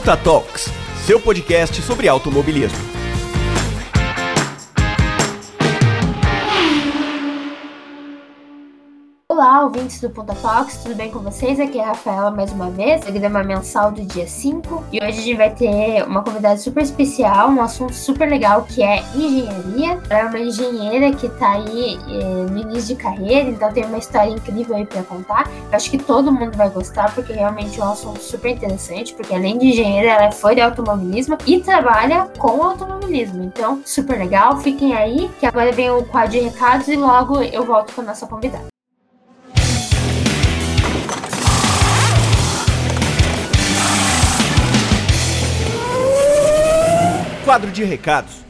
Punta Talks, seu podcast sobre automobilismo. Olá, ouvintes do Ponta Talks, tudo bem com vocês? Aqui é a Rafaela mais uma vez, programa mensal do dia 5. E hoje a gente vai ter uma convidada super especial, um assunto super legal que é engenharia. Ela é uma engenheira que tá aí eh, no início de carreira, então tem uma história incrível aí para contar. Eu acho que todo mundo vai gostar, porque realmente é um assunto super interessante, porque além de engenheira, ela foi de automobilismo e trabalha com automobilismo. Então, super legal. Fiquem aí, que agora vem o quadro de recados e logo eu volto com a nossa convidada. Quadro de recados.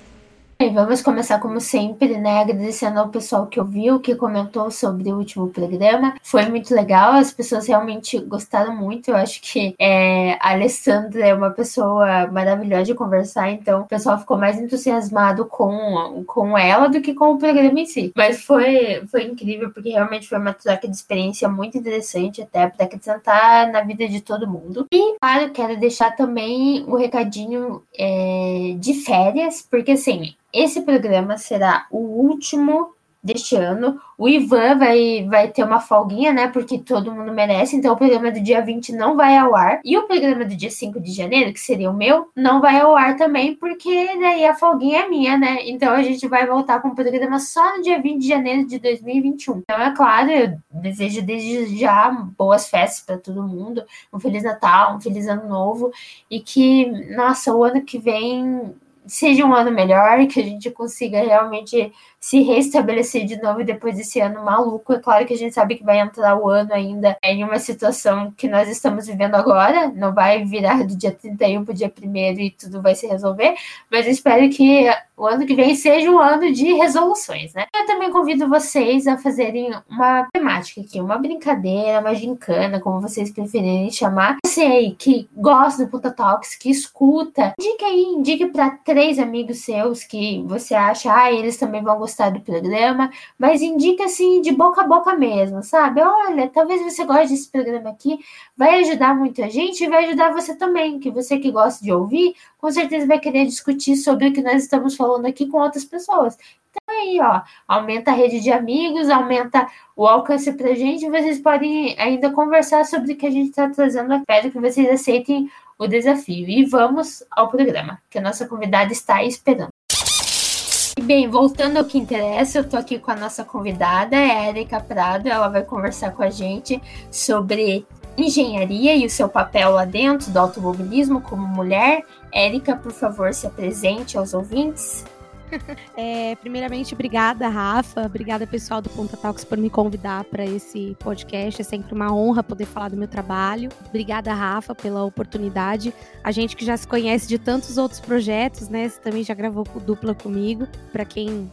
E vamos começar como sempre, né? Agradecendo ao pessoal que ouviu, que comentou sobre o último programa. Foi muito legal, as pessoas realmente gostaram muito. Eu acho que é, a Alessandra é uma pessoa maravilhosa de conversar, então o pessoal ficou mais entusiasmado com, com ela do que com o programa em si. Mas foi, foi incrível, porque realmente foi uma troca de experiência muito interessante, até para acrescentar na vida de todo mundo. E, claro, quero deixar também o recadinho é, de férias, porque assim esse programa será o último deste ano. O Ivan vai, vai ter uma folguinha, né? Porque todo mundo merece. Então, o programa do dia 20 não vai ao ar. E o programa do dia 5 de janeiro, que seria o meu, não vai ao ar também, porque daí a folguinha é minha, né? Então, a gente vai voltar com o programa só no dia 20 de janeiro de 2021. Então, é claro, eu desejo desde já boas festas para todo mundo. Um Feliz Natal, um Feliz Ano Novo. E que, nossa, o ano que vem seja um ano melhor, que a gente consiga realmente se restabelecer de novo depois desse ano maluco. É claro que a gente sabe que vai entrar o ano ainda em uma situação que nós estamos vivendo agora, não vai virar do dia 31 para o dia 1 e tudo vai se resolver, mas espero que o ano que vem seja um ano de resoluções, né? Eu também convido vocês a fazerem uma temática aqui, uma brincadeira, uma gincana, como vocês preferirem chamar. Você aí que gosta do Puta Talks, que escuta, indique aí, indique para três amigos seus que você acha, ah, eles também vão gostar do programa, mas indique assim de boca a boca mesmo, sabe? Olha, talvez você goste desse programa aqui, vai ajudar muita gente e vai ajudar você também, que você que gosta de ouvir, com certeza vai querer discutir sobre o que nós estamos falando aqui com outras pessoas. Então aí, ó, aumenta a rede de amigos, aumenta o alcance pra gente, vocês podem ainda conversar sobre o que a gente está trazendo. Espero que vocês aceitem o desafio. E vamos ao programa, que a nossa convidada está esperando. Bem, voltando ao que interessa, eu tô aqui com a nossa convidada, a Erika Prado. Ela vai conversar com a gente sobre engenharia e o seu papel lá dentro do automobilismo como mulher. Érica, por favor, se apresente aos ouvintes. É, primeiramente, obrigada, Rafa. Obrigada, pessoal do Ponta Talks, por me convidar para esse podcast. É sempre uma honra poder falar do meu trabalho. Obrigada, Rafa, pela oportunidade. A gente que já se conhece de tantos outros projetos, né? Você também já gravou dupla comigo. Para quem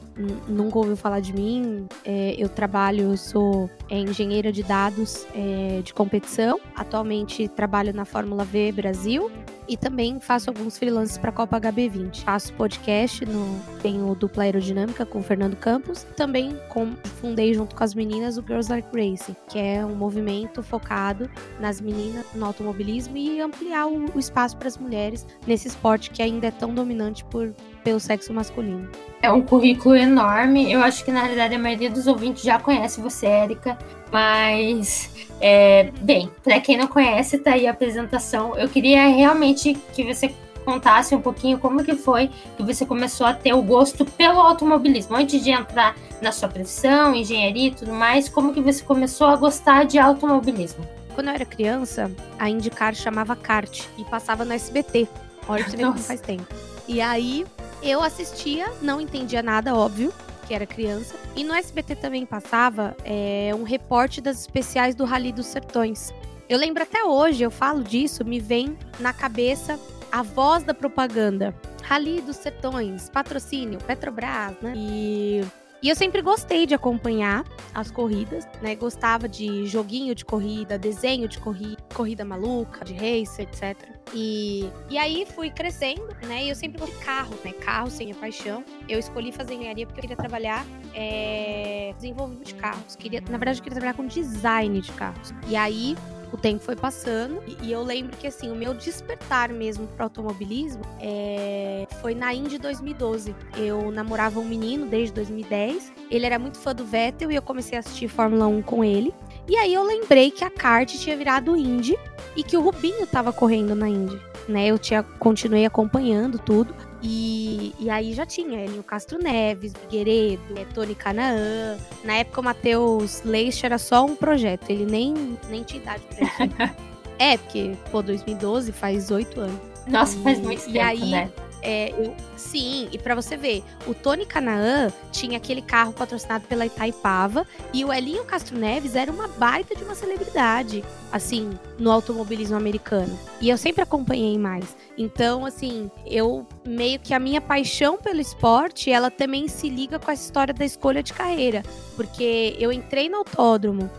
nunca ouviu falar de mim, é, eu trabalho, eu sou é, engenheira de dados é, de competição. Atualmente trabalho na Fórmula V Brasil e também faço alguns freelances para a Copa HB20. Faço podcast, no, tenho dupla aerodinâmica com o Fernando Campos. Também com, fundei junto com as meninas o Girls Like Racing, que é um movimento focado nas meninas no automobilismo e ampliar o, o espaço para as mulheres nesse esporte que ainda é tão dominante por, pelo sexo masculino. É um currículo enorme. Eu acho que na realidade a maioria dos ouvintes já conhece você, Érica. Mas, é, bem, para quem não conhece, tá aí a apresentação. Eu queria realmente que você contasse um pouquinho como que foi que você começou a ter o gosto pelo automobilismo. Antes de entrar na sua profissão, engenharia e tudo mais, como que você começou a gostar de automobilismo? Quando eu era criança, a IndyCar chamava kart e passava no SBT. Olha pra você ver como faz tempo. E aí eu assistia, não entendia nada, óbvio, que era criança. E no SBT também passava é, um reporte das especiais do Rally dos Sertões. Eu lembro até hoje, eu falo disso, me vem na cabeça a voz da propaganda. Rally dos Sertões, patrocínio, Petrobras, né? E e eu sempre gostei de acompanhar as corridas, né? Gostava de joguinho de corrida, desenho de corrida, corrida maluca, de racer, etc. E, e aí fui crescendo, né? E eu sempre gostei de carro, né? Carro sem a paixão. Eu escolhi fazer engenharia porque eu queria trabalhar é, desenvolvimento de carros. Queria, na verdade, eu queria trabalhar com design de carros. E aí o tempo foi passando e, eu lembro que assim, o meu despertar mesmo para automobilismo é, foi na Indy 2012. Eu namorava um menino desde 2010. Ele era muito fã do Vettel e eu comecei a assistir Fórmula 1 com ele. E aí eu lembrei que a kart tinha virado Indy e que o Rubinho estava correndo na Indy. Né, eu tinha continuei acompanhando tudo. E, e aí já tinha ele, o Castro Neves, Figueiredo, é, Tony Canaã. Na época o Matheus Leite era só um projeto, ele nem, nem tinha idade pra isso. é, porque, pô, 2012 faz oito anos. Nossa, faz muito tempo, aí, né? É, eu, sim, e para você ver, o Tony Canaan tinha aquele carro patrocinado pela Itaipava e o Elinho Castro Neves era uma baita de uma celebridade, assim, no automobilismo americano. E eu sempre acompanhei mais. Então, assim, eu meio que a minha paixão pelo esporte, ela também se liga com a história da escolha de carreira, porque eu entrei no autódromo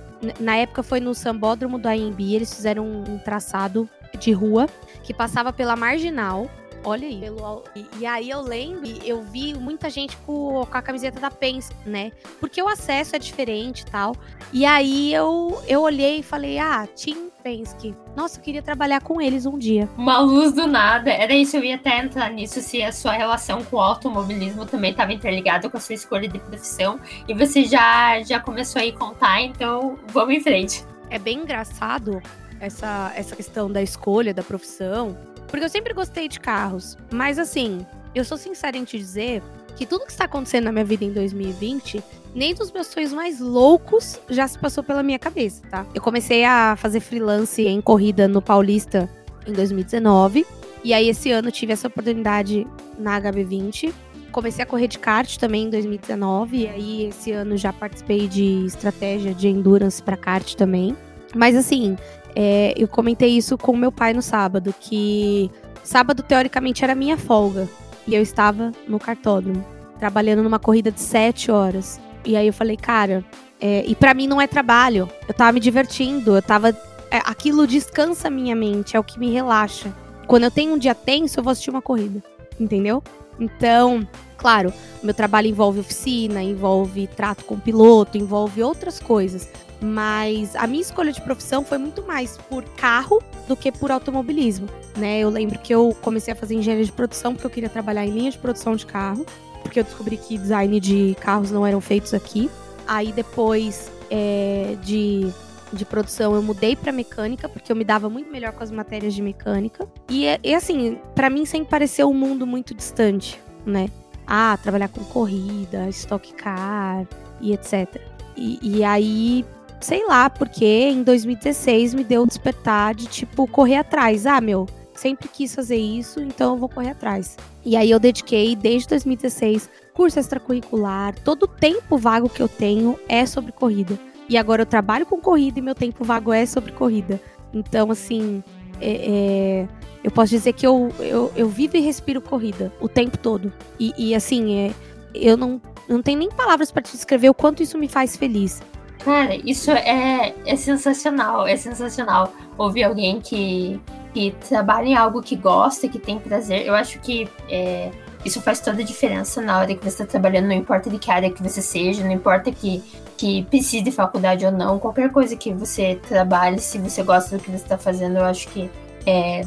na época foi no Sambódromo do AMB, eles fizeram um, um traçado de rua que passava pela Marginal Olha aí. Pelo, e, e, aí eu lembro, eu vi muita gente com, com a camiseta da Penske, né? Porque o acesso é diferente e tal. E aí eu, eu olhei e falei, ah, Team Penske. Nossa, eu queria trabalhar com eles um dia. Uma luz do nada. Era isso, eu ia até entrar nisso, se a sua relação com o automobilismo também estava interligada com a sua escolha de profissão. E você já, já começou a ir contar, então vamos em frente. É bem engraçado essa, essa questão da escolha da profissão, porque eu sempre gostei de carros. Mas assim, eu sou sincera em te dizer que tudo que está acontecendo na minha vida em 2020, nem dos meus sonhos mais loucos já se passou pela minha cabeça, tá? Eu comecei a fazer freelance em corrida no Paulista em 2019. E aí, esse ano, tive essa oportunidade na HB20. Comecei a correr de kart também em 2019. E aí, esse ano, já participei de estratégia de endurance para kart também. Mas, assim, é, eu comentei isso com meu pai no sábado, que sábado teoricamente era minha folga. E eu estava no cartódromo, trabalhando numa corrida de sete horas. E aí eu falei, cara, é, e para mim não é trabalho. Eu tava me divertindo, eu tava. É, aquilo descansa minha mente, é o que me relaxa. Quando eu tenho um dia tenso, eu vou assistir uma corrida. Entendeu? Então, claro, meu trabalho envolve oficina, envolve trato com piloto, envolve outras coisas. Mas a minha escolha de profissão foi muito mais por carro do que por automobilismo, né? Eu lembro que eu comecei a fazer engenharia de produção porque eu queria trabalhar em linha de produção de carro, porque eu descobri que design de carros não eram feitos aqui. Aí depois é, de, de produção eu mudei para mecânica porque eu me dava muito melhor com as matérias de mecânica. E, e assim, para mim sempre pareceu um mundo muito distante, né? Ah, trabalhar com corrida, stock car e etc. E, e aí sei lá, porque em 2016 me deu o despertar de, tipo, correr atrás. Ah, meu, sempre quis fazer isso, então eu vou correr atrás. E aí eu dediquei, desde 2016, curso extracurricular, todo o tempo vago que eu tenho é sobre corrida. E agora eu trabalho com corrida e meu tempo vago é sobre corrida. Então, assim, é, é, eu posso dizer que eu, eu, eu vivo e respiro corrida o tempo todo. E, e assim, é, eu não, não tenho nem palavras para te descrever o quanto isso me faz feliz. Cara, isso é, é sensacional, é sensacional ouvir alguém que, que trabalha em algo que gosta, que tem prazer. Eu acho que é, isso faz toda a diferença na hora que você está trabalhando, não importa de que área que você seja, não importa que, que precise de faculdade ou não, qualquer coisa que você trabalhe, se você gosta do que você está fazendo, eu acho que é,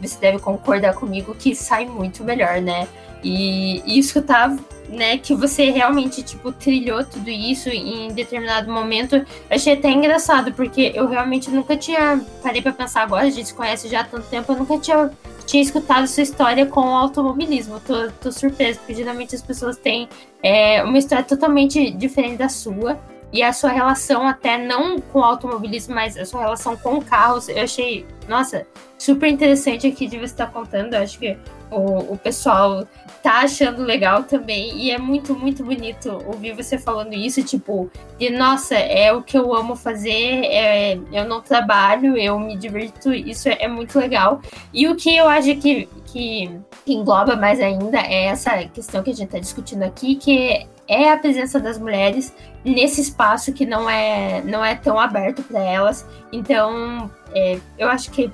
você deve concordar comigo que sai muito melhor, né? E, escutar né, que você realmente, tipo, trilhou tudo isso em determinado momento. Eu achei até engraçado, porque eu realmente nunca tinha, parei pra pensar agora, a gente se conhece já há tanto tempo, eu nunca tinha, tinha escutado sua história com o automobilismo. Tô, tô surpresa, porque geralmente as pessoas têm é, uma história totalmente diferente da sua. E a sua relação até não com o automobilismo, mas a sua relação com carros, eu achei, nossa, super interessante aqui de você estar contando. Eu acho que o, o pessoal tá achando legal também. E é muito, muito bonito ouvir você falando isso, tipo, de nossa, é o que eu amo fazer, é, eu não trabalho, eu me divirto, isso é, é muito legal. E o que eu acho que, que, que engloba mais ainda é essa questão que a gente tá discutindo aqui, que é a presença das mulheres nesse espaço que não é, não é tão aberto para elas. Então, é, eu acho que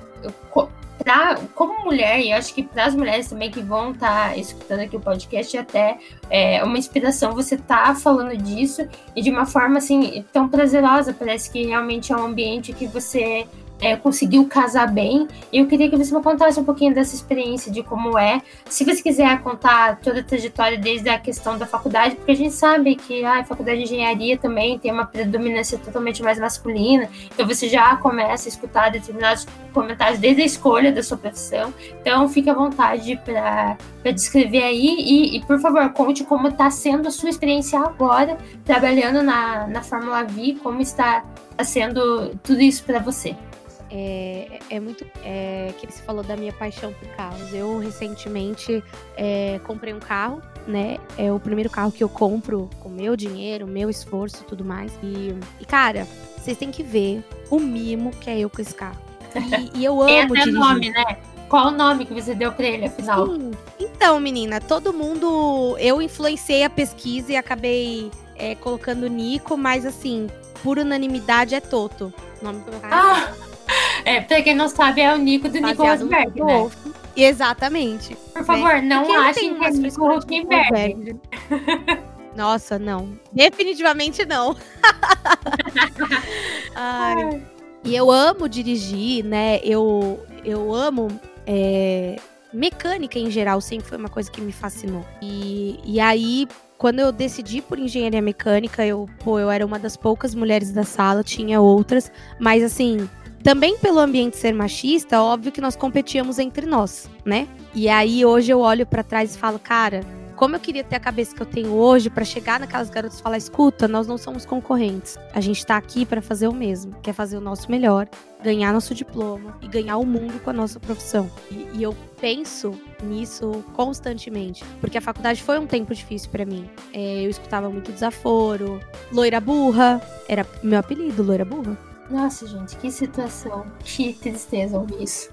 pra, como mulher, e eu acho que para as mulheres também que vão estar tá escutando aqui o podcast, é até é uma inspiração você tá falando disso e de uma forma assim tão prazerosa. Parece que realmente é um ambiente que você é, conseguiu casar bem. E eu queria que você me contasse um pouquinho dessa experiência, de como é. Se você quiser contar toda a trajetória desde a questão da faculdade, porque a gente sabe que ah, a faculdade de engenharia também tem uma predominância totalmente mais masculina. Então você já começa a escutar determinados comentários desde a escolha da sua profissão. Então fique à vontade para descrever aí e, e, por favor, conte como está sendo a sua experiência agora, trabalhando na, na Fórmula V, como está sendo tudo isso para você. É, é, muito. É, que você falou da minha paixão por carros. Eu recentemente é, comprei um carro, né? É o primeiro carro que eu compro com meu dinheiro, meu esforço e tudo mais. E, e, cara, vocês têm que ver o mimo que é eu com esse carro. E, e eu amo. Tem até nome, né? Qual o nome que você deu pra ele, afinal? Sim. Então, menina, todo mundo. Eu influenciei a pesquisa e acabei é, colocando Nico, mas assim, por unanimidade é Toto. O nome do meu carro. Ah! É, pra quem não sabe, é o Nico do Nico Rosberg, né? Exatamente. Por favor, né? não achem que é Nico Huckenberg. Nossa, não. Definitivamente não. Ai. E eu amo dirigir, né? Eu, eu amo é, mecânica em geral, sempre foi uma coisa que me fascinou. E, e aí, quando eu decidi por engenharia mecânica, eu, pô, eu era uma das poucas mulheres da sala, tinha outras, mas assim, também pelo ambiente ser machista, óbvio que nós competíamos entre nós, né? E aí hoje eu olho para trás e falo, cara, como eu queria ter a cabeça que eu tenho hoje para chegar naquelas garotas e falar: escuta, nós não somos concorrentes. A gente tá aqui para fazer o mesmo, quer fazer o nosso melhor, ganhar nosso diploma e ganhar o mundo com a nossa profissão. E, e eu penso nisso constantemente, porque a faculdade foi um tempo difícil para mim. É, eu escutava muito desaforo, loira burra, era meu apelido, loira burra. Nossa, gente, que situação. Que tristeza ouvir isso.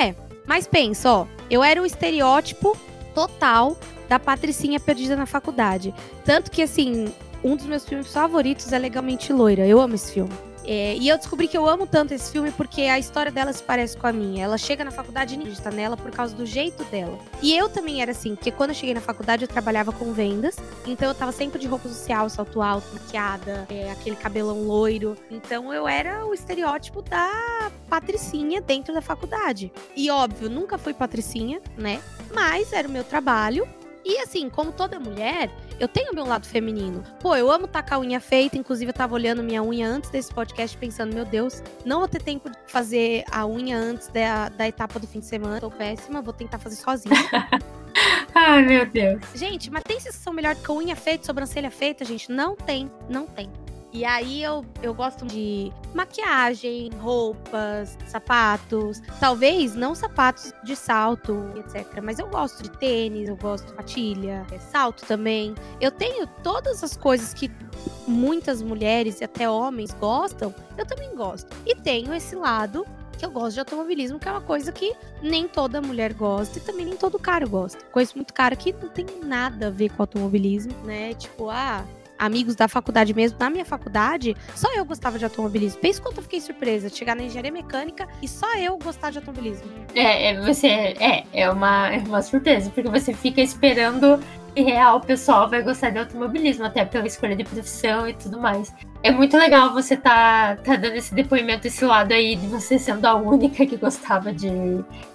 É, mas pensa, ó, eu era o estereótipo total da patricinha perdida na faculdade. Tanto que, assim, um dos meus filmes favoritos é Legalmente Loira. Eu amo esse filme. É, e eu descobri que eu amo tanto esse filme porque a história dela se parece com a minha. Ela chega na faculdade e ninguém está nela por causa do jeito dela. E eu também era assim, porque quando eu cheguei na faculdade eu trabalhava com vendas, então eu tava sempre de roupa social, salto alto, maquiada, é, aquele cabelão loiro. Então eu era o estereótipo da patricinha dentro da faculdade. E óbvio, nunca fui patricinha, né? Mas era o meu trabalho e assim, como toda mulher, eu tenho meu lado feminino. Pô, eu amo tacar a unha feita. Inclusive, eu tava olhando minha unha antes desse podcast, pensando, meu Deus, não vou ter tempo de fazer a unha antes da, da etapa do fim de semana. Tô péssima, vou tentar fazer sozinha. Ai, meu Deus. Gente, mas tem sensação melhor que a unha feita, sobrancelha feita, gente? Não tem, não tem. E aí eu, eu gosto de maquiagem, roupas, sapatos. Talvez não sapatos de salto, etc. Mas eu gosto de tênis, eu gosto de patilha, é, salto também. Eu tenho todas as coisas que muitas mulheres e até homens gostam, eu também gosto. E tenho esse lado que eu gosto de automobilismo, que é uma coisa que nem toda mulher gosta e também nem todo cara gosta. Conheço muito cara que não tem nada a ver com automobilismo, né? Tipo, ah, amigos da faculdade mesmo, na minha faculdade, só eu gostava de automobilismo. Pensa quanto eu fiquei surpresa de chegar na engenharia mecânica e só eu gostar de automobilismo. É, é você é, é uma, é uma surpresa, porque você fica esperando que real o pessoal vai gostar de automobilismo, até pela escolha de profissão e tudo mais. É muito legal você tá, tá dando esse depoimento, esse lado aí de você sendo a única que gostava de,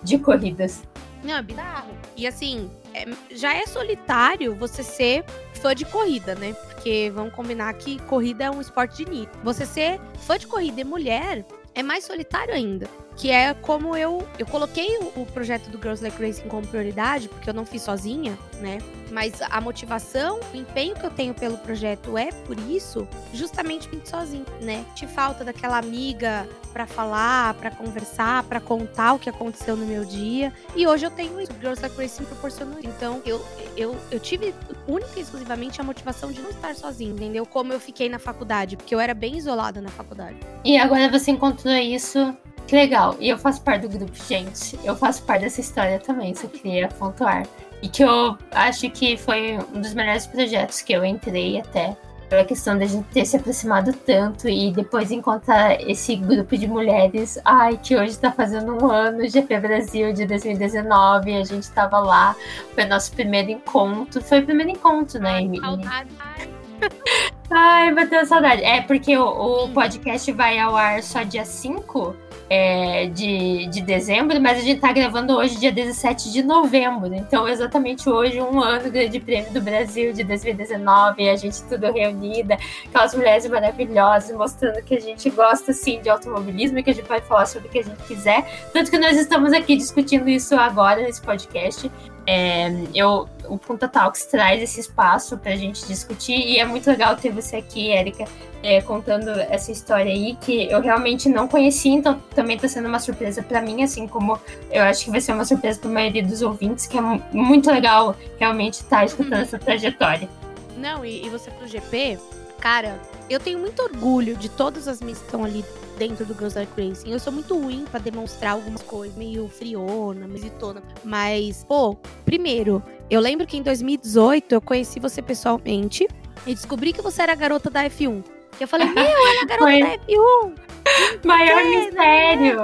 de corridas. Não, é bizarro. E assim, é, já é solitário você ser fã de corrida, né? Porque vamos combinar que corrida é um esporte de nicho. Você ser fã de corrida e mulher é mais solitário ainda. Que é como eu. Eu coloquei o, o projeto do Girls Like Racing como prioridade, porque eu não fiz sozinha, né? Mas a motivação, o empenho que eu tenho pelo projeto é por isso, justamente sozinho, né? Te falta daquela amiga para falar, para conversar, para contar o que aconteceu no meu dia. E hoje eu tenho isso. Girls Like Racing proporcionou. Então, eu, eu, eu tive única e exclusivamente a motivação de não estar sozinha, entendeu? Como eu fiquei na faculdade, porque eu era bem isolada na faculdade. E agora você encontrou isso que legal. E eu faço parte do grupo, gente. Eu faço parte dessa história também, só queria pontuar. E que eu acho que foi um dos melhores projetos que eu entrei até. Pela questão da gente ter se aproximado tanto e depois encontrar esse grupo de mulheres. Ai, que hoje tá fazendo um ano, GP Brasil de 2019. A gente tava lá. Foi nosso primeiro encontro. Foi o primeiro encontro, né, Emily? Ai, bateu saudade. É porque o, o podcast vai ao ar só dia 5 é, de, de dezembro, mas a gente tá gravando hoje, dia 17 de novembro. Então, exatamente hoje, um ano do Grande Prêmio do Brasil de 2019, a gente tudo reunida, aquelas mulheres maravilhosas, mostrando que a gente gosta sim de automobilismo e que a gente pode falar sobre o que a gente quiser. Tanto que nós estamos aqui discutindo isso agora nesse podcast. É, eu, o Punta Talks traz esse espaço para a gente discutir e é muito legal ter você aqui, Érica, é, contando essa história aí que eu realmente não conhecia, então também está sendo uma surpresa para mim, assim como eu acho que vai ser uma surpresa para a maioria dos ouvintes, que é muito legal realmente estar tá escutando essa trajetória. Não, e, e você pro GP, cara, eu tenho muito orgulho de todas as minhas que estão ali dentro do Girls Like Racing. Eu sou muito ruim para demonstrar algumas coisas, meio friona, mesitona. Mas, pô, primeiro, eu lembro que em 2018 eu conheci você pessoalmente e descobri que você era a garota da F1. E eu falei, meu, ela é a garota Foi... da F1. Maior mistério.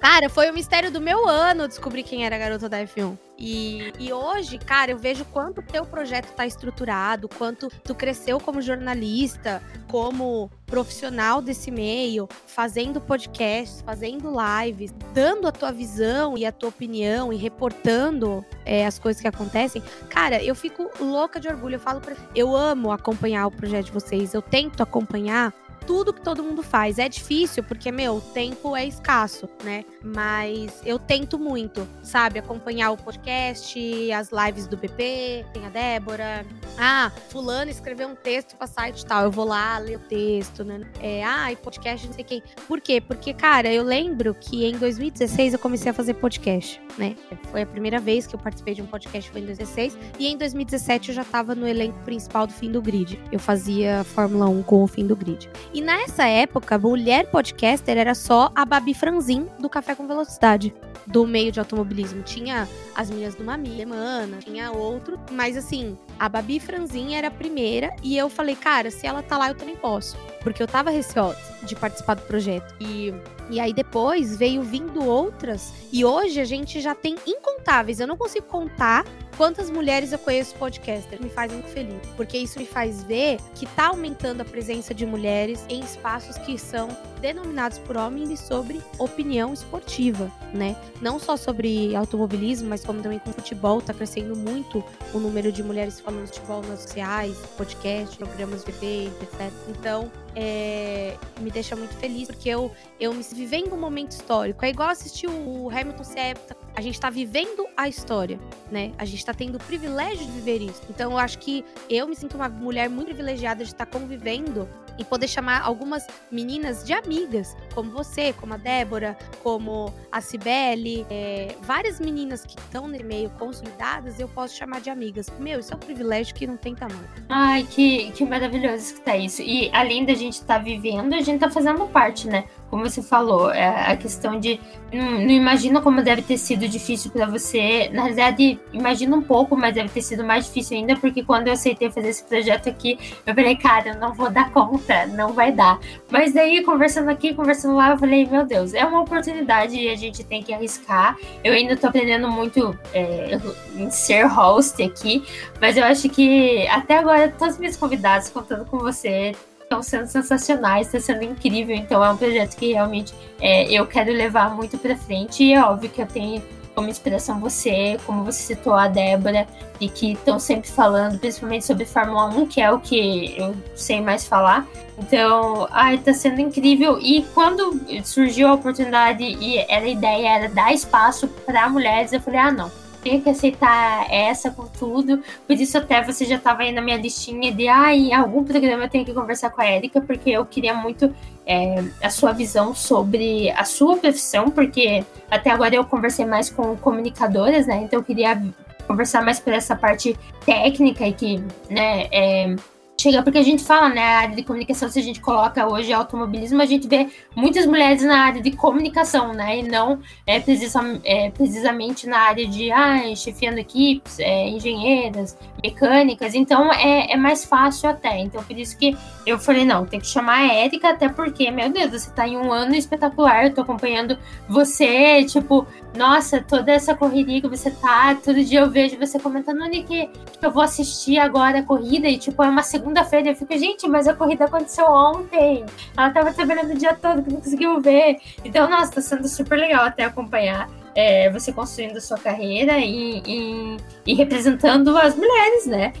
Cara, foi o mistério do meu ano descobrir quem era a garota da F1. E, e hoje, cara, eu vejo quanto teu projeto tá estruturado, quanto tu cresceu como jornalista, como profissional desse meio, fazendo podcasts, fazendo lives, dando a tua visão e a tua opinião e reportando é, as coisas que acontecem. Cara, eu fico louca de orgulho. Eu falo pra... Eu amo acompanhar o projeto de vocês. Eu tento acompanhar tudo que todo mundo faz. É difícil porque, meu, o tempo é escasso, né? Mas eu tento muito, sabe? Acompanhar o podcast, as lives do BP, tem a Débora. Ah, fulano escreveu um texto pra site tal. Eu vou lá ler o texto, né? É, ah, e podcast não sei quem. Por quê? Porque, cara, eu lembro que em 2016 eu comecei a fazer podcast, né? Foi a primeira vez que eu participei de um podcast, foi em 2016. E em 2017 eu já tava no elenco principal do Fim do Grid. Eu fazia Fórmula 1 com o Fim do Grid. E nessa época, mulher podcaster era só a Babi Franzin do Café com Velocidade, do meio de automobilismo. Tinha as meninas do Mami, Semana, tinha outro, mas assim, a Babi Franzin era a primeira e eu falei, cara, se ela tá lá, eu também posso. Porque eu tava receosa de participar do projeto. E, e aí depois veio vindo outras e hoje a gente já tem incontáveis. Eu não consigo contar quantas mulheres eu conheço podcaster. Me faz muito feliz, porque isso me faz ver que tá aumentando a presença de mulheres em espaços que são denominados por homens sobre opinião esportiva, né? Não só sobre automobilismo, mas como também com futebol, tá crescendo muito o número de mulheres falando de futebol nas sociais, podcast, programas VP, etc. Então, é, me deixa muito feliz, porque eu, eu me vivendo um momento histórico. É igual assistir o Hamilton ser a gente está vivendo a história, né? A gente está tendo o privilégio de viver isso. Então, eu acho que eu me sinto uma mulher muito privilegiada de estar tá convivendo e poder chamar algumas meninas de amigas, como você, como a Débora, como a Cibele, é, várias meninas que estão no meio consolidadas, eu posso chamar de amigas. Meu, isso é um privilégio que não tem tamanho. Ai, que, que maravilhoso escutar isso. E além da gente estar tá vivendo, a gente tá fazendo parte, né? Como você falou, é a questão de não, não imagina como deve ter sido difícil para você. Na verdade, imagina um pouco, mas deve ter sido mais difícil ainda, porque quando eu aceitei fazer esse projeto aqui, eu falei, cara, eu não vou dar conta, não vai dar. Mas daí, conversando aqui, conversando lá, eu falei, meu Deus, é uma oportunidade e a gente tem que arriscar. Eu ainda tô aprendendo muito é, em ser host aqui, mas eu acho que até agora, todos os meus convidados, contando com você, estão sendo sensacionais, está sendo incrível. Então é um projeto que realmente é, eu quero levar muito para frente. E é óbvio que eu tenho como inspiração você, como você citou a Débora, e que estão sempre falando, principalmente sobre Fórmula 1, que é o que eu sei mais falar. Então, ai, tá sendo incrível. E quando surgiu a oportunidade e era a ideia era dar espaço para mulheres, eu falei, ah, não tenho que aceitar essa com tudo. Por isso até você já estava aí na minha listinha de ah, em algum programa eu tenho que conversar com a Erika, porque eu queria muito é, a sua visão sobre a sua profissão, porque até agora eu conversei mais com comunicadoras, né? Então eu queria conversar mais por essa parte técnica e que, né, é, chega, porque a gente fala, né, a área de comunicação, se a gente coloca hoje automobilismo, a gente vê muitas mulheres na área de comunicação, né, e não é, precisa, é precisamente na área de, ah, chefiando equipes, é, engenheiras, mecânicas, então é, é mais fácil até, então por isso que eu falei, não, tem que chamar a Érica, até porque, meu Deus, você tá em um ano espetacular, eu tô acompanhando você, tipo, nossa, toda essa correria que você tá, todo dia eu vejo você comentando, onde que eu vou assistir agora a corrida, e tipo, é uma segunda segunda-feira. Eu fico, gente, mas a corrida aconteceu ontem. Ela tava trabalhando o dia todo que não conseguiu ver. Então, nossa, tá sendo super legal até acompanhar. É, você construindo a sua carreira e, e, e representando as mulheres, né?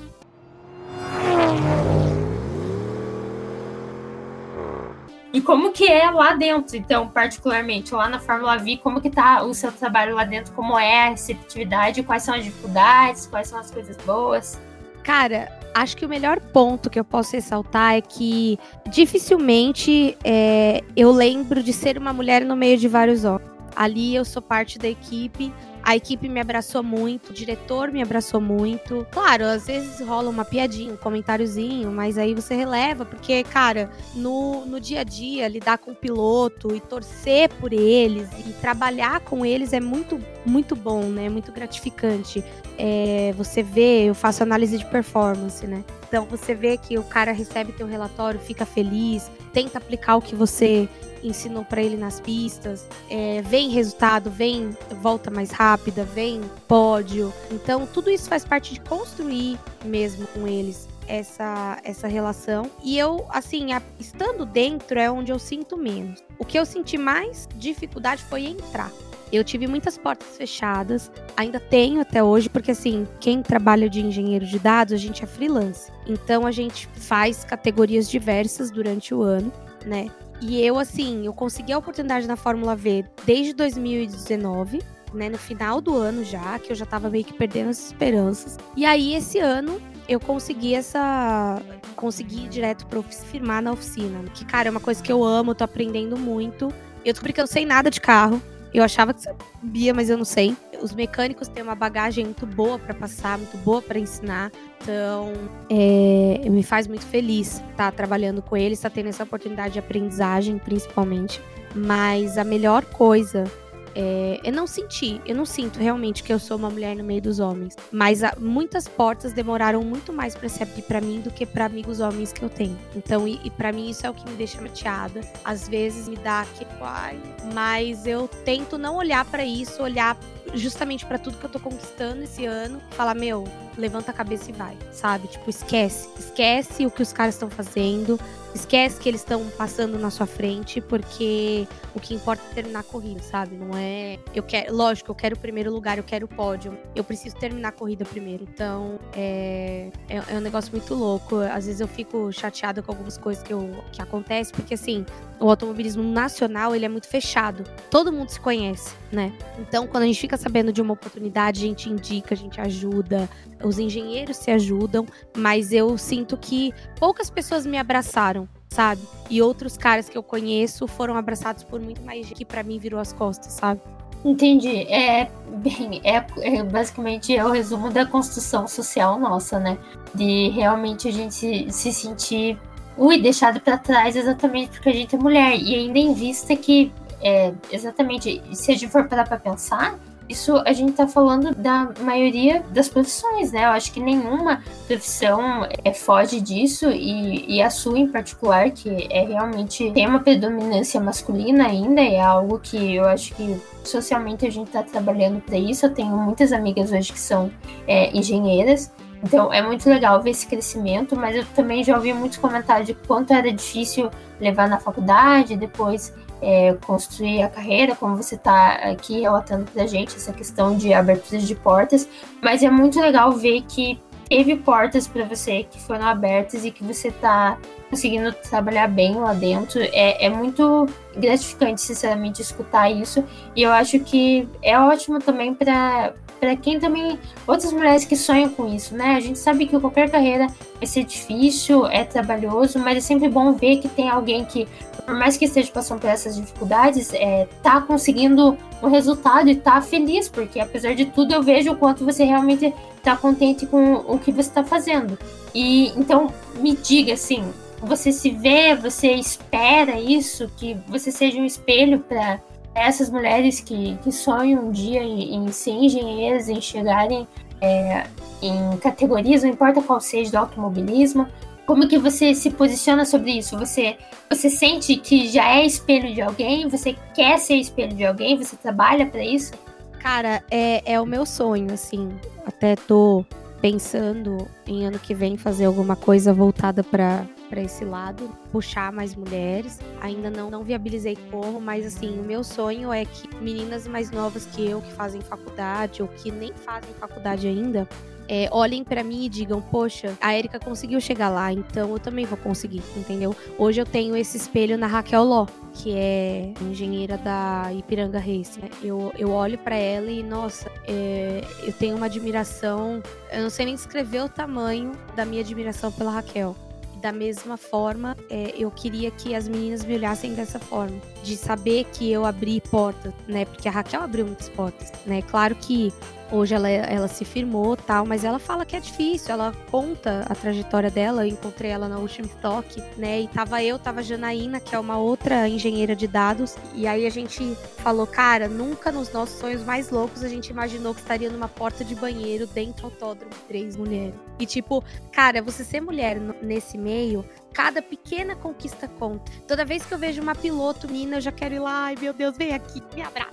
E como que é lá dentro, então, particularmente, lá na Fórmula V, como que tá o seu trabalho lá dentro, como é a receptividade, quais são as dificuldades, quais são as coisas boas? Cara, acho que o melhor ponto que eu posso ressaltar é que dificilmente é, eu lembro de ser uma mulher no meio de vários homens. Ali eu sou parte da equipe a equipe me abraçou muito, o diretor me abraçou muito. Claro, às vezes rola uma piadinha, um comentáriozinho, mas aí você releva, porque, cara, no, no dia a dia, lidar com o piloto e torcer por eles e trabalhar com eles é muito, muito bom, né? Muito gratificante. É, você vê, eu faço análise de performance, né? Então você vê que o cara recebe teu relatório, fica feliz, tenta aplicar o que você ensinou para ele nas pistas, é, vem resultado, vem volta mais rápida, vem pódio. Então, tudo isso faz parte de construir mesmo com eles essa, essa relação. E eu, assim, a, estando dentro é onde eu sinto menos. O que eu senti mais dificuldade foi entrar. Eu tive muitas portas fechadas, ainda tenho até hoje, porque assim, quem trabalha de engenheiro de dados, a gente é freelance. Então a gente faz categorias diversas durante o ano, né? E eu, assim, eu consegui a oportunidade na Fórmula V desde 2019, né? No final do ano já, que eu já tava meio que perdendo as esperanças. E aí, esse ano, eu consegui essa. Consegui ir direto pra firmar na oficina. Que, cara, é uma coisa que eu amo, tô aprendendo muito. Eu descobri que eu não sei nada de carro. Eu achava que sabia, mas eu não sei. Os mecânicos têm uma bagagem muito boa para passar, muito boa para ensinar. Então, é, me faz muito feliz estar tá trabalhando com eles, estar tá tendo essa oportunidade de aprendizagem, principalmente. Mas a melhor coisa é, eu não senti, eu não sinto realmente que eu sou uma mulher no meio dos homens. Mas a, muitas portas demoraram muito mais para se abrir para mim do que para amigos homens que eu tenho. Então, e, e para mim isso é o que me deixa chateada. Às vezes me dá aquele, ai, mas eu tento não olhar para isso, olhar justamente para tudo que eu tô conquistando esse ano, falar, meu, levanta a cabeça e vai, sabe? Tipo, esquece. Esquece o que os caras estão fazendo. Esquece que eles estão passando na sua frente, porque o que importa é terminar a corrida, sabe? Não é. Eu quero. Lógico, eu quero o primeiro lugar, eu quero o pódio. Eu preciso terminar a corrida primeiro. Então, é, é, é um negócio muito louco. Às vezes eu fico chateada com algumas coisas que, eu, que acontecem, porque assim, o automobilismo nacional ele é muito fechado. Todo mundo se conhece, né? Então, quando a gente fica sabendo de uma oportunidade, a gente indica, a gente ajuda, os engenheiros se ajudam, mas eu sinto que poucas pessoas me abraçaram, sabe? E outros caras que eu conheço foram abraçados por muito mais gente que para mim virou as costas, sabe? Entendi. É, bem, é, é, basicamente é o resumo da construção social nossa, né? De realmente a gente se, se sentir ui, deixado para trás exatamente porque a gente é mulher. E ainda em vista que, é, exatamente, se a gente for parar pra pensar, isso a gente tá falando da maioria das profissões, né? Eu acho que nenhuma profissão é, foge disso e, e a sua em particular, que é realmente tem uma predominância masculina ainda, é algo que eu acho que socialmente a gente tá trabalhando para isso. Eu tenho muitas amigas hoje que são é, engenheiras. Então é muito legal ver esse crescimento, mas eu também já ouvi muitos comentários de quanto era difícil levar na faculdade, depois é, construir a carreira, como você está aqui relatando para a gente, essa questão de abertura de portas. Mas é muito legal ver que teve portas para você que foram abertas e que você está conseguindo trabalhar bem lá dentro. É, é muito gratificante, sinceramente, escutar isso. E eu acho que é ótimo também para para quem também outras mulheres que sonham com isso, né? A gente sabe que qualquer carreira vai ser difícil, é trabalhoso, mas é sempre bom ver que tem alguém que, por mais que esteja passando por essas dificuldades, é, tá conseguindo um resultado e tá feliz, porque apesar de tudo eu vejo o quanto você realmente tá contente com o que você está fazendo. E então me diga assim, você se vê, você espera isso, que você seja um espelho para essas mulheres que, que sonham um dia em, em ser engenheiras, em chegarem é, em categorias, não importa qual seja, do automobilismo. Como que você se posiciona sobre isso? Você, você sente que já é espelho de alguém? Você quer ser espelho de alguém? Você trabalha para isso? Cara, é, é o meu sonho, assim. Até tô pensando em ano que vem fazer alguma coisa voltada para para esse lado, puxar mais mulheres. Ainda não, não viabilizei como, mas assim, o meu sonho é que meninas mais novas que eu, que fazem faculdade ou que nem fazem faculdade ainda, é, olhem para mim e digam: Poxa, a Erika conseguiu chegar lá, então eu também vou conseguir, entendeu? Hoje eu tenho esse espelho na Raquel Ló, que é engenheira da Ipiranga Race. Né? Eu, eu olho para ela e, nossa, é, eu tenho uma admiração. Eu não sei nem descrever o tamanho da minha admiração pela Raquel da mesma forma, é, eu queria que as meninas me olhassem dessa forma, de saber que eu abri portas, né? Porque a Raquel abriu muitas portas, né? Claro que Hoje ela, ela se firmou tal, mas ela fala que é difícil, ela conta a trajetória dela. Eu encontrei ela na última Stock, né? E tava eu, tava a Janaína, que é uma outra engenheira de dados. E aí a gente falou, cara, nunca nos nossos sonhos mais loucos a gente imaginou que estaria numa porta de banheiro dentro do autódromo três mulheres. E tipo, cara, você ser mulher nesse meio cada pequena conquista conta. Toda vez que eu vejo uma piloto mina, eu já quero ir lá, ai meu Deus, vem aqui, me abraça,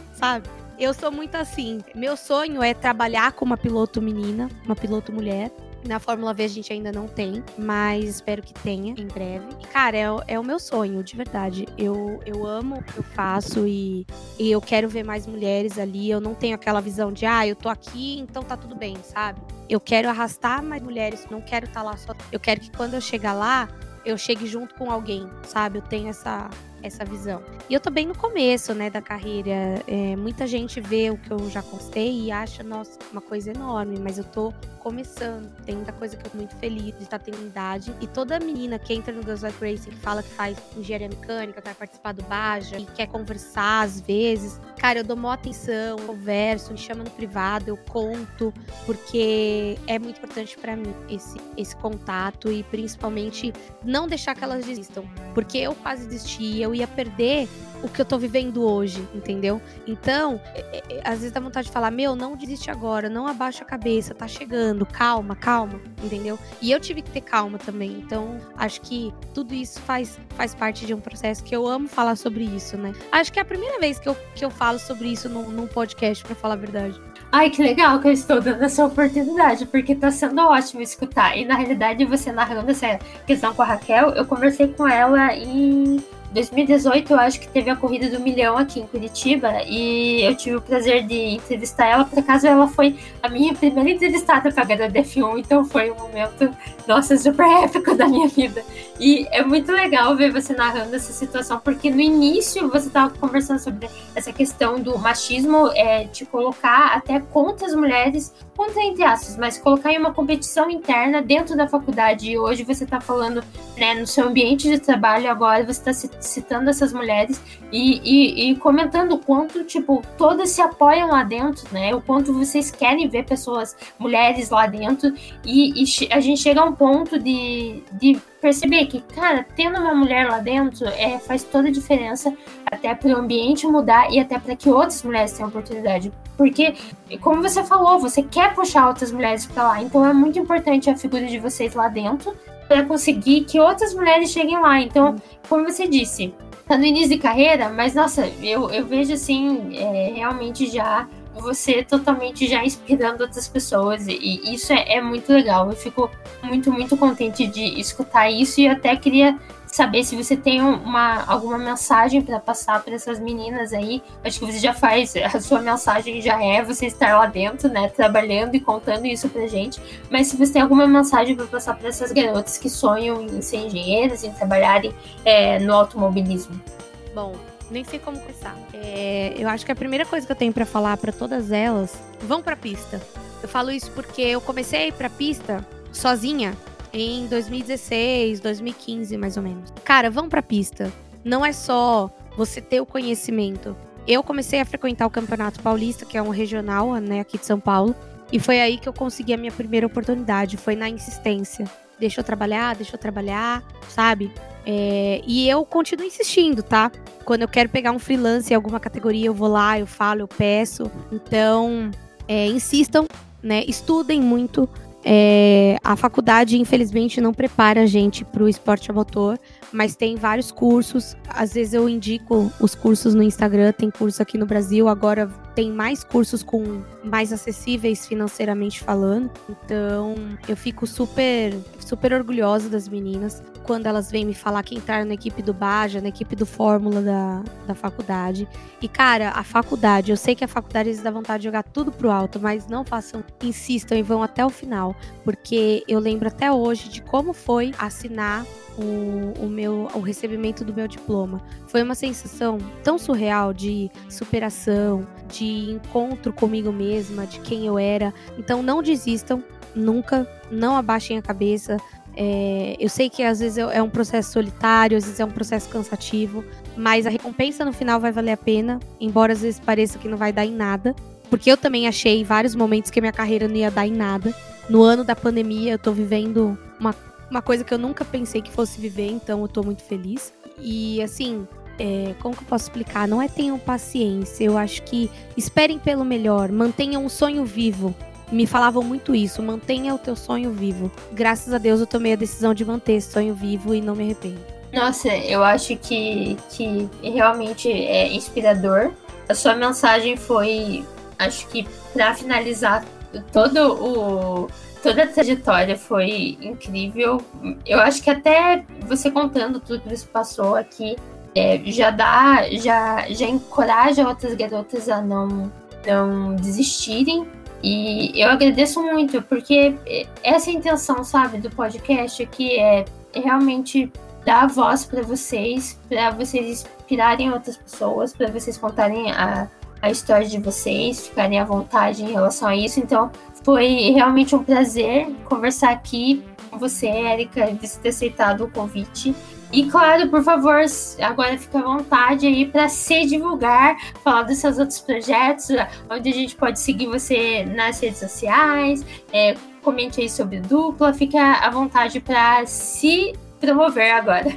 sabe? Eu sou muito assim. Meu sonho é trabalhar com uma piloto menina, uma piloto mulher. Na Fórmula V a gente ainda não tem, mas espero que tenha em breve. Cara, é, é o meu sonho, de verdade. Eu, eu amo o que eu faço e, e eu quero ver mais mulheres ali. Eu não tenho aquela visão de, ah, eu tô aqui, então tá tudo bem, sabe? Eu quero arrastar mais mulheres, não quero estar tá lá só. Eu quero que quando eu chegar lá, eu chegue junto com alguém, sabe? Eu tenho essa, essa visão. E eu tô bem no começo, né, da carreira. É, muita gente vê o que eu já constei e acha, nossa, uma coisa enorme, mas eu tô começando. Tem muita coisa que eu tô muito feliz de estar tendo idade. E toda menina que entra no Girls Like Racing, que fala que faz engenharia mecânica, quer participar do Baja e quer conversar às vezes, cara, eu dou maior atenção, converso, me chama no privado, eu conto, porque é muito importante para mim esse, esse contato e principalmente não deixar que elas desistam. Porque eu quase desisti, eu ia perder o que eu tô vivendo hoje, entendeu? Então, é, é, é, às vezes dá vontade de falar, meu, não desiste agora, não abaixa a cabeça, tá chegando, calma, calma, entendeu? E eu tive que ter calma também. Então, acho que tudo isso faz, faz parte de um processo que eu amo falar sobre isso, né? Acho que é a primeira vez que eu, que eu falo sobre isso num, num podcast, para falar a verdade. Ai, que legal que eu estou dando essa oportunidade, porque tá sendo ótimo escutar. E na realidade, você narrando essa questão com a Raquel, eu conversei com ela em 2018, eu acho que teve a corrida do milhão aqui em Curitiba e eu tive o prazer de entrevistar ela. Por acaso, ela foi a minha primeira entrevistada para a HDF1, então foi um momento, nossa, super épico da minha vida. E é muito legal ver você narrando essa situação, porque no início você estava conversando sobre essa questão do machismo, é, te colocar até contra as mulheres, contra entre aspas, mas colocar em uma competição interna dentro da faculdade. E hoje você está falando né, no seu ambiente de trabalho, agora você está citando essas mulheres e, e, e, comentando o quanto, tipo, todas se apoiam lá dentro, né? O quanto vocês querem ver pessoas, mulheres lá dentro. E, e a gente chega a um ponto de, de perceber que, cara, tendo uma mulher lá dentro é, faz toda a diferença até para o ambiente mudar e até para que outras mulheres tenham oportunidade. Porque, como você falou, você quer puxar outras mulheres para lá, então é muito importante a figura de vocês lá dentro para conseguir que outras mulheres cheguem lá. Então, como você disse, tá no início de carreira, mas nossa, eu, eu vejo assim, é, realmente já você totalmente já inspirando outras pessoas e, isso é, é, muito legal. Eu fico muito, muito contente de escutar isso e até queria saber se você tem uma, alguma mensagem para passar para essas meninas aí. Acho que você já faz, a sua mensagem já é você estar lá dentro, né, trabalhando e contando isso pra gente. Mas se você tem alguma mensagem para passar para essas garotas que sonham em ser engenheiras, em trabalharem é, no automobilismo. Bom, nem sei como começar. É, eu acho que a primeira coisa que eu tenho para falar para todas elas, vão pra pista. Eu falo isso porque eu comecei a ir pra pista sozinha em 2016, 2015, mais ou menos. Cara, vão pra pista. Não é só você ter o conhecimento. Eu comecei a frequentar o Campeonato Paulista, que é um regional, né, aqui de São Paulo. E foi aí que eu consegui a minha primeira oportunidade. Foi na insistência. Deixa eu trabalhar, deixa eu trabalhar, sabe? É, e eu continuo insistindo, tá? Quando eu quero pegar um freelance em alguma categoria, eu vou lá, eu falo, eu peço. Então, é, insistam, né? Estudem muito. É, a faculdade, infelizmente, não prepara a gente para o esporte a motor, mas tem vários cursos. Às vezes eu indico os cursos no Instagram, tem curso aqui no Brasil, agora tem mais cursos com mais acessíveis financeiramente falando. Então, eu fico super super orgulhosa das meninas quando elas vêm me falar que entraram na equipe do Baja, na equipe do Fórmula da, da faculdade. E, cara, a faculdade, eu sei que a faculdade eles dá vontade de jogar tudo pro alto, mas não façam, insistam e vão até o final. Porque eu lembro até hoje de como foi assinar o, o, meu o recebimento do meu diploma. Foi uma sensação tão surreal de superação, de encontro comigo mesma, de quem eu era. Então não desistam, nunca, não abaixem a cabeça. É, eu sei que às vezes é um processo solitário, às vezes é um processo cansativo, mas a recompensa no final vai valer a pena, embora às vezes pareça que não vai dar em nada. Porque eu também achei vários momentos que minha carreira não ia dar em nada. No ano da pandemia, eu tô vivendo uma uma coisa que eu nunca pensei que fosse viver, então eu tô muito feliz. E assim, é, como que eu posso explicar? Não é tenham paciência, eu acho que esperem pelo melhor, mantenham o sonho vivo. Me falavam muito isso, mantenha o teu sonho vivo. Graças a Deus eu tomei a decisão de manter esse sonho vivo e não me arrependo. Nossa, eu acho que, que realmente é inspirador. A sua mensagem foi, acho que para finalizar todo o toda a trajetória foi incrível. Eu acho que até você contando tudo que você passou aqui é, já dá, já, já encoraja outras garotas a não, não desistirem. E eu agradeço muito, porque essa é intenção, sabe, do podcast aqui é realmente dar voz para vocês, para vocês inspirarem outras pessoas, para vocês contarem a, a história de vocês, ficarem à vontade em relação a isso. Então, foi realmente um prazer conversar aqui com você, Érica, e você ter aceitado o convite. E claro, por favor, agora fica à vontade aí para se divulgar, falar dos seus outros projetos, onde a gente pode seguir você nas redes sociais, é, comente aí sobre dupla, fica à vontade para se promover agora.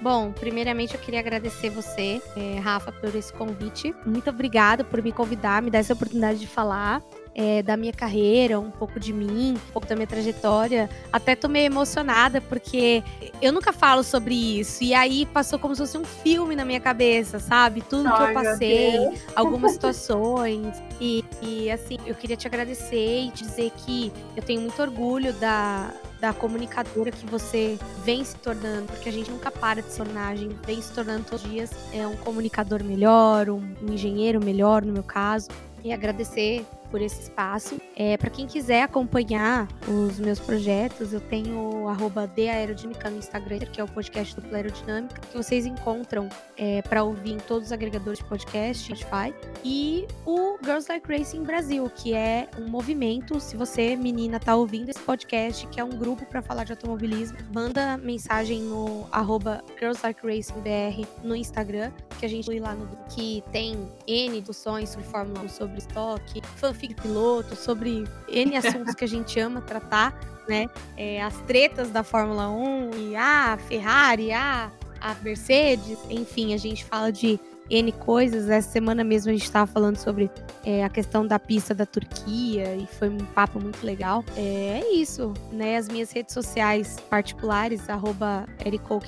Bom, primeiramente eu queria agradecer você, é, Rafa, por esse convite. Muito obrigada por me convidar, me dar essa oportunidade de falar é, da minha carreira, um pouco de mim, um pouco da minha trajetória. Até tô meio emocionada, porque eu nunca falo sobre isso. E aí passou como se fosse um filme na minha cabeça, sabe? Tudo Ai, que eu passei, algumas situações. E, e assim, eu queria te agradecer e dizer que eu tenho muito orgulho da, da comunicadora que você vem se tornando, porque a gente nunca para de se tornar, a gente vem se tornando todos os dias é um comunicador melhor, um, um engenheiro melhor, no meu caso. E agradecer por esse espaço. É, para quem quiser acompanhar os meus projetos, eu tenho arroba Aerodinâmica no Instagram, que é o podcast do Aerodinâmica, que vocês encontram é, para ouvir em todos os agregadores de podcast, Spotify. E o Girls Like Racing Brasil, que é um movimento, se você, menina, tá ouvindo esse podcast, que é um grupo para falar de automobilismo, manda mensagem no arroba Girls Like Racing BR no Instagram, que a gente lá no que tem N discussões sobre Fórmula 1, sobre estoque, fanfic fanfic piloto, sobre N assuntos que a gente ama tratar, né? É, as tretas da Fórmula 1 e a ah, Ferrari, a, ah, a Mercedes, enfim, a gente fala de N coisas. Essa semana mesmo a gente estava falando sobre é, a questão da pista da Turquia e foi um papo muito legal. É, é isso, né? As minhas redes sociais particulares, arroba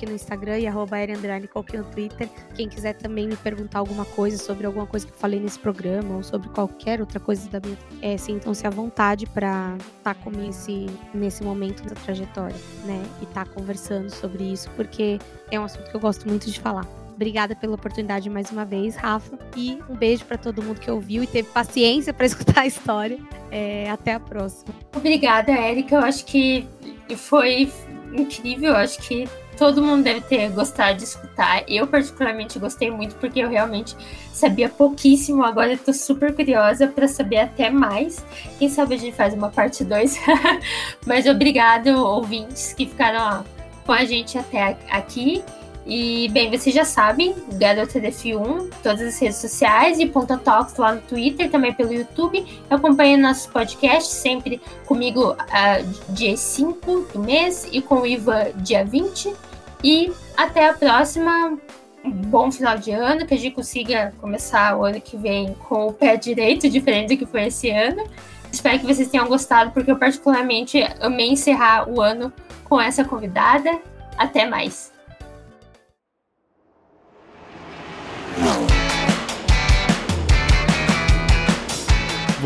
no Instagram e arroba no Twitter. Quem quiser também me perguntar alguma coisa sobre alguma coisa que eu falei nesse programa ou sobre qualquer outra coisa da minha... É, sintam-se à vontade para estar tá comigo nesse, nesse momento da trajetória, né? E estar tá conversando sobre isso, porque é um assunto que eu gosto muito de falar. Obrigada pela oportunidade mais uma vez, Rafa. E um beijo para todo mundo que ouviu e teve paciência para escutar a história. É, até a próxima. Obrigada, Érica. Eu acho que foi incrível. Eu acho que todo mundo deve ter gostado de escutar. Eu, particularmente, gostei muito porque eu realmente sabia pouquíssimo. Agora eu tô super curiosa para saber até mais. Quem sabe a gente faz uma parte 2. Mas obrigado, ouvintes que ficaram com a gente até aqui. E, bem, vocês já sabem, Garota DF1, todas as redes sociais e Ponta Talks lá no Twitter, também pelo YouTube. Acompanhe nossos podcasts sempre comigo uh, dia 5 do mês e com o Ivan dia 20. E até a próxima. Um bom final de ano, que a gente consiga começar o ano que vem com o pé direito, diferente do que foi esse ano. Espero que vocês tenham gostado, porque eu particularmente amei encerrar o ano com essa convidada. Até mais!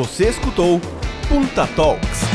Você escutou Punta Talks.